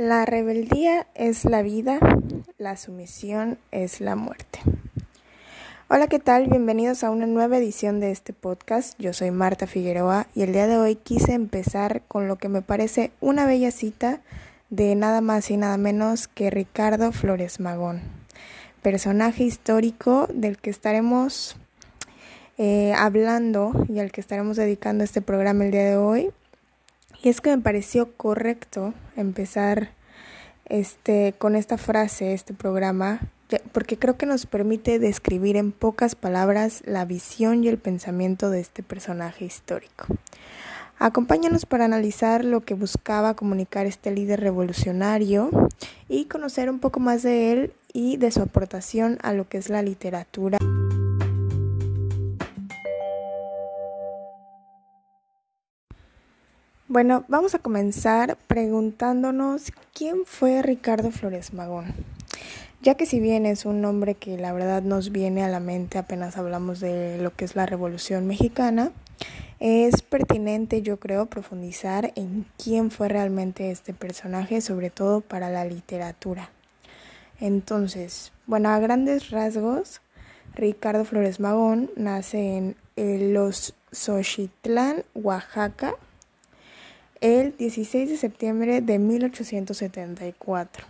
La rebeldía es la vida, la sumisión es la muerte. Hola, ¿qué tal? Bienvenidos a una nueva edición de este podcast. Yo soy Marta Figueroa y el día de hoy quise empezar con lo que me parece una bella cita de nada más y nada menos que Ricardo Flores Magón, personaje histórico del que estaremos eh, hablando y al que estaremos dedicando este programa el día de hoy y es que me pareció correcto empezar este, con esta frase, este programa, porque creo que nos permite describir en pocas palabras la visión y el pensamiento de este personaje histórico. Acompáñanos para analizar lo que buscaba comunicar este líder revolucionario y conocer un poco más de él y de su aportación a lo que es la literatura. Bueno, vamos a comenzar preguntándonos quién fue Ricardo Flores Magón. Ya que si bien es un nombre que la verdad nos viene a la mente apenas hablamos de lo que es la Revolución Mexicana, es pertinente yo creo profundizar en quién fue realmente este personaje, sobre todo para la literatura. Entonces, bueno, a grandes rasgos, Ricardo Flores Magón nace en Los Xochitlán, Oaxaca, el 16 de septiembre de 1874.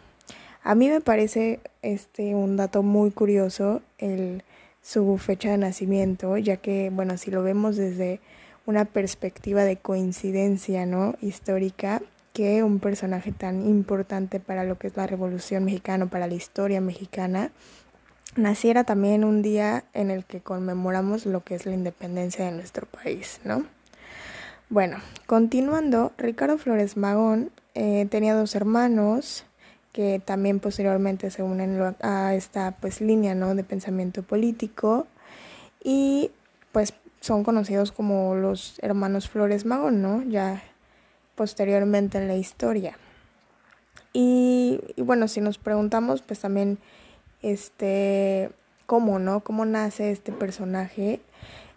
A mí me parece este un dato muy curioso el su fecha de nacimiento, ya que bueno, si lo vemos desde una perspectiva de coincidencia, ¿no? histórica, que un personaje tan importante para lo que es la Revolución Mexicana, para la historia mexicana, naciera también un día en el que conmemoramos lo que es la independencia de nuestro país, ¿no? Bueno, continuando, Ricardo Flores Magón eh, tenía dos hermanos que también posteriormente se unen a esta pues línea ¿no? de pensamiento político y pues son conocidos como los hermanos Flores Magón, ¿no? Ya posteriormente en la historia. Y, bueno, si nos preguntamos, pues también, este, cómo, ¿no? ¿Cómo nace este personaje?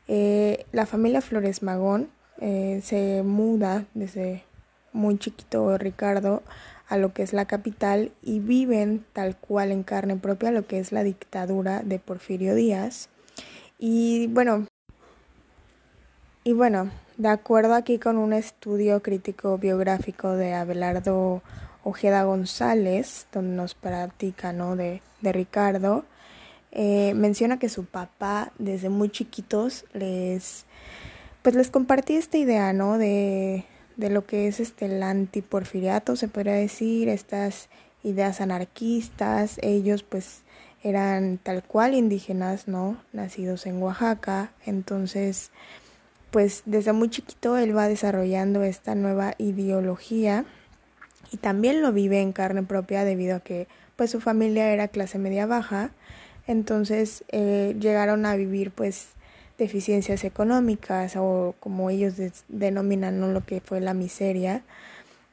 Eh, la familia Flores Magón eh, se muda desde muy chiquito Ricardo a lo que es la capital y viven tal cual en carne propia lo que es la dictadura de Porfirio Díaz. Y bueno, y bueno, de acuerdo aquí con un estudio crítico biográfico de Abelardo Ojeda González, donde nos practica ¿no? de, de Ricardo, eh, menciona que su papá desde muy chiquitos les pues les compartí esta idea, ¿no? De, de lo que es este el antiporfiriato, se podría decir, estas ideas anarquistas, ellos pues eran tal cual indígenas, ¿no? Nacidos en Oaxaca, entonces pues desde muy chiquito él va desarrollando esta nueva ideología y también lo vive en carne propia debido a que pues su familia era clase media baja, entonces eh, llegaron a vivir pues deficiencias económicas o como ellos denominan ¿no? lo que fue la miseria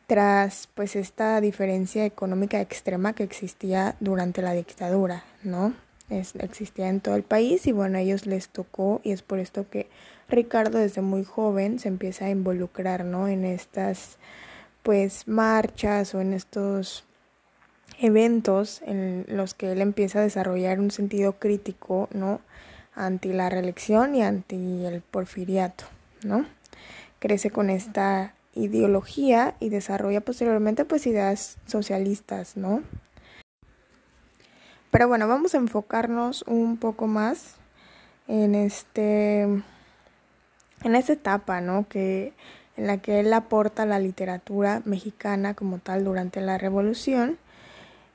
tras pues esta diferencia económica extrema que existía durante la dictadura, ¿no? Es, existía en todo el país y bueno, a ellos les tocó y es por esto que Ricardo desde muy joven se empieza a involucrar, ¿no? En estas pues marchas o en estos eventos en los que él empieza a desarrollar un sentido crítico, ¿no? Anti la reelección y anti el porfiriato, ¿no? Crece con esta ideología y desarrolla posteriormente pues ideas socialistas, ¿no? Pero bueno, vamos a enfocarnos un poco más en este en esta etapa, ¿no? que en la que él aporta la literatura mexicana como tal durante la revolución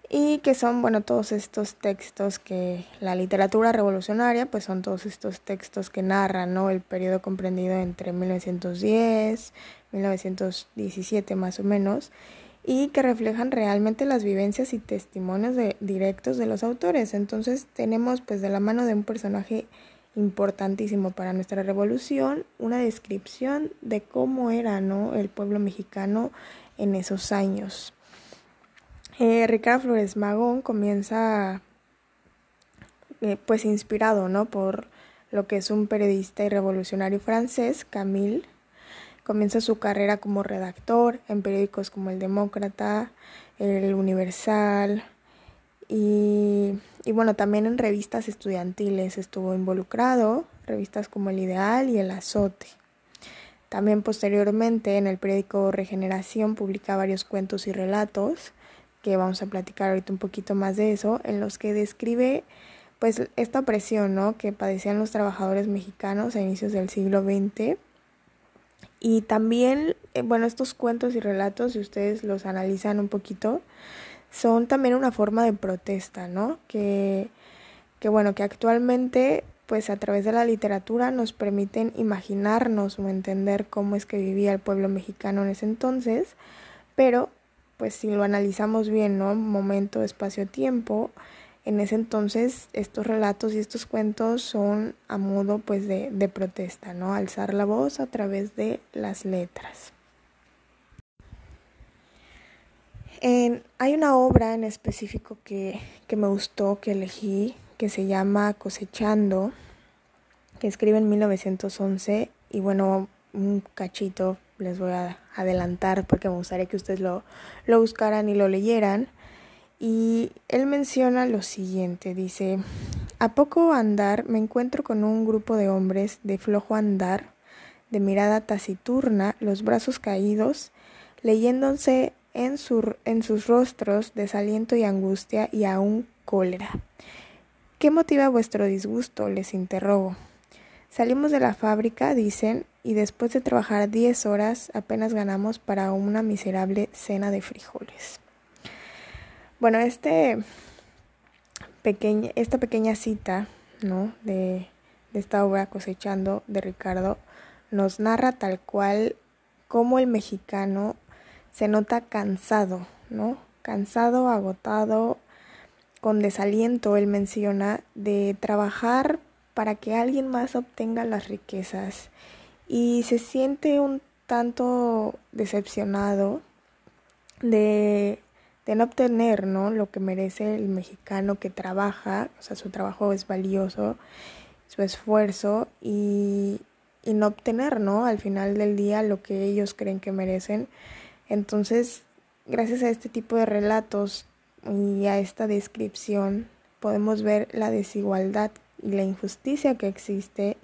y que son, bueno, todos estos textos que la literatura revolucionaria, pues son todos estos textos que narran, ¿no? El periodo comprendido entre 1910, 1917 más o menos, y que reflejan realmente las vivencias y testimonios de, directos de los autores. Entonces tenemos, pues, de la mano de un personaje importantísimo para nuestra revolución, una descripción de cómo era, ¿no? El pueblo mexicano en esos años. Eh, Ricardo Flores Magón comienza eh, pues inspirado ¿no? por lo que es un periodista y revolucionario francés, Camille, Comienza su carrera como redactor en periódicos como El Demócrata, El Universal y, y bueno, también en revistas estudiantiles estuvo involucrado, revistas como El Ideal y El Azote. También posteriormente en el periódico Regeneración publica varios cuentos y relatos, que vamos a platicar ahorita un poquito más de eso, en los que describe pues esta presión ¿no? que padecían los trabajadores mexicanos a inicios del siglo XX. Y también, eh, bueno, estos cuentos y relatos, si ustedes los analizan un poquito, son también una forma de protesta, ¿no? Que, que bueno, que actualmente pues a través de la literatura nos permiten imaginarnos o entender cómo es que vivía el pueblo mexicano en ese entonces, pero pues si lo analizamos bien, ¿no? Momento, espacio, tiempo, en ese entonces estos relatos y estos cuentos son a modo pues de, de protesta, ¿no? Alzar la voz a través de las letras. hay una obra en específico que, que me gustó, que elegí, que se llama Cosechando, que escribe en 1911 y bueno, un cachito les voy a adelantar porque me gustaría que ustedes lo, lo buscaran y lo leyeran. Y él menciona lo siguiente, dice, a poco andar me encuentro con un grupo de hombres de flojo andar, de mirada taciturna, los brazos caídos, leyéndose en, su, en sus rostros desaliento y angustia y aún cólera. ¿Qué motiva vuestro disgusto? les interrogo. Salimos de la fábrica, dicen, y después de trabajar diez horas apenas ganamos para una miserable cena de frijoles. Bueno, este pequeña, esta pequeña cita ¿no? de, de esta obra cosechando de Ricardo nos narra tal cual cómo el mexicano se nota cansado, ¿no? Cansado, agotado, con desaliento, él menciona, de trabajar para que alguien más obtenga las riquezas y se siente un tanto decepcionado de, no obtener ¿no? lo que merece el mexicano que trabaja, o sea, su trabajo es valioso, su esfuerzo y, y no obtener ¿no? al final del día lo que ellos creen que merecen. Entonces, gracias a este tipo de relatos y a esta descripción podemos ver la desigualdad y la injusticia que existe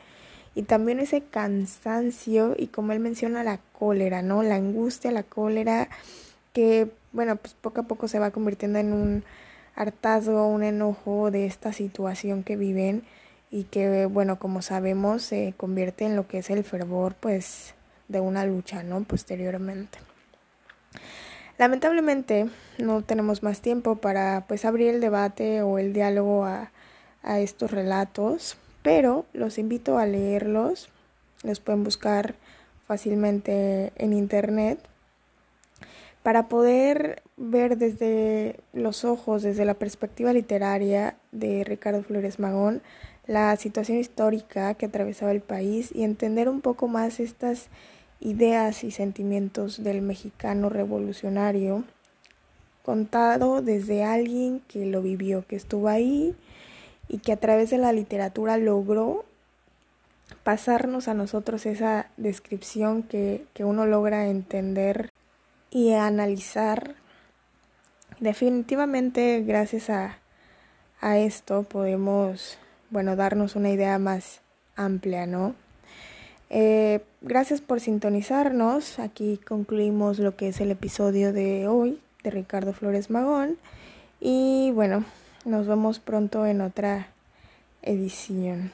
y también ese cansancio y como él menciona la cólera, ¿no? La angustia, la cólera que bueno, pues poco a poco se va convirtiendo en un hartazgo, un enojo de esta situación que viven y que bueno, como sabemos se convierte en lo que es el fervor pues de una lucha, ¿no? posteriormente. Lamentablemente no tenemos más tiempo para pues abrir el debate o el diálogo a, a estos relatos, pero los invito a leerlos. Los pueden buscar fácilmente en internet para poder ver desde los ojos, desde la perspectiva literaria de Ricardo Flores Magón, la situación histórica que atravesaba el país y entender un poco más estas ideas y sentimientos del mexicano revolucionario, contado desde alguien que lo vivió, que estuvo ahí y que a través de la literatura logró pasarnos a nosotros esa descripción que, que uno logra entender y analizar. Definitivamente gracias a, a esto podemos, bueno, darnos una idea más amplia, ¿no? Eh, gracias por sintonizarnos. Aquí concluimos lo que es el episodio de hoy de Ricardo Flores Magón. Y bueno, nos vemos pronto en otra edición.